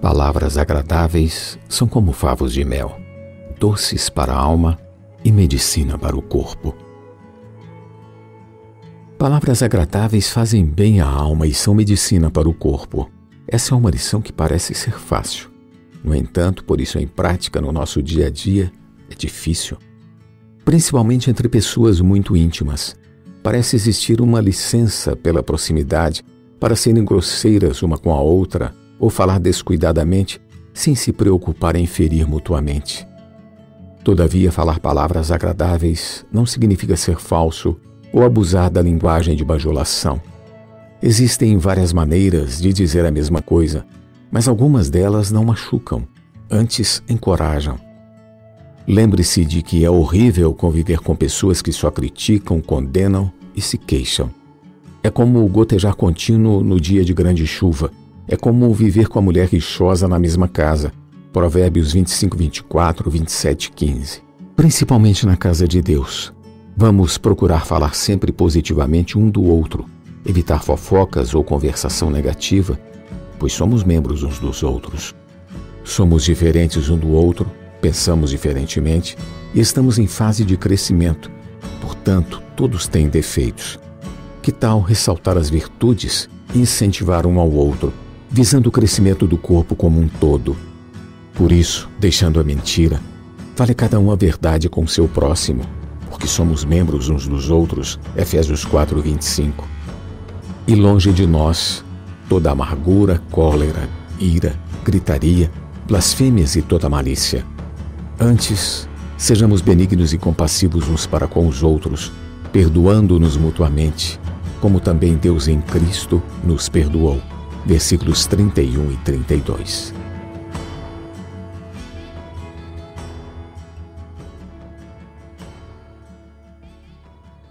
Palavras agradáveis são como favos de mel, doces para a alma e medicina para o corpo. Palavras agradáveis fazem bem à alma e são medicina para o corpo. Essa é uma lição que parece ser fácil. No entanto, por isso em prática no nosso dia a dia é difícil. Principalmente entre pessoas muito íntimas. Parece existir uma licença pela proximidade para serem grosseiras uma com a outra ou falar descuidadamente sem se preocupar em ferir mutuamente. Todavia, falar palavras agradáveis não significa ser falso ou abusar da linguagem de bajulação. Existem várias maneiras de dizer a mesma coisa, mas algumas delas não machucam, antes encorajam. Lembre-se de que é horrível conviver com pessoas que só criticam, condenam e se queixam. É como gotejar contínuo no dia de grande chuva é como viver com a mulher rixosa na mesma casa. Provérbios 25, 24, 27, 15. Principalmente na casa de Deus. Vamos procurar falar sempre positivamente um do outro, evitar fofocas ou conversação negativa, pois somos membros uns dos outros. Somos diferentes um do outro, pensamos diferentemente e estamos em fase de crescimento. Portanto, todos têm defeitos. Que tal ressaltar as virtudes e incentivar um ao outro? Visando o crescimento do corpo como um todo. Por isso, deixando a mentira, fale cada um a verdade com seu próximo, porque somos membros uns dos outros. Efésios 4, 25. E longe de nós toda amargura, cólera, ira, gritaria, blasfêmias e toda malícia. Antes, sejamos benignos e compassivos uns para com os outros, perdoando-nos mutuamente, como também Deus em Cristo nos perdoou versículos 31 e 32.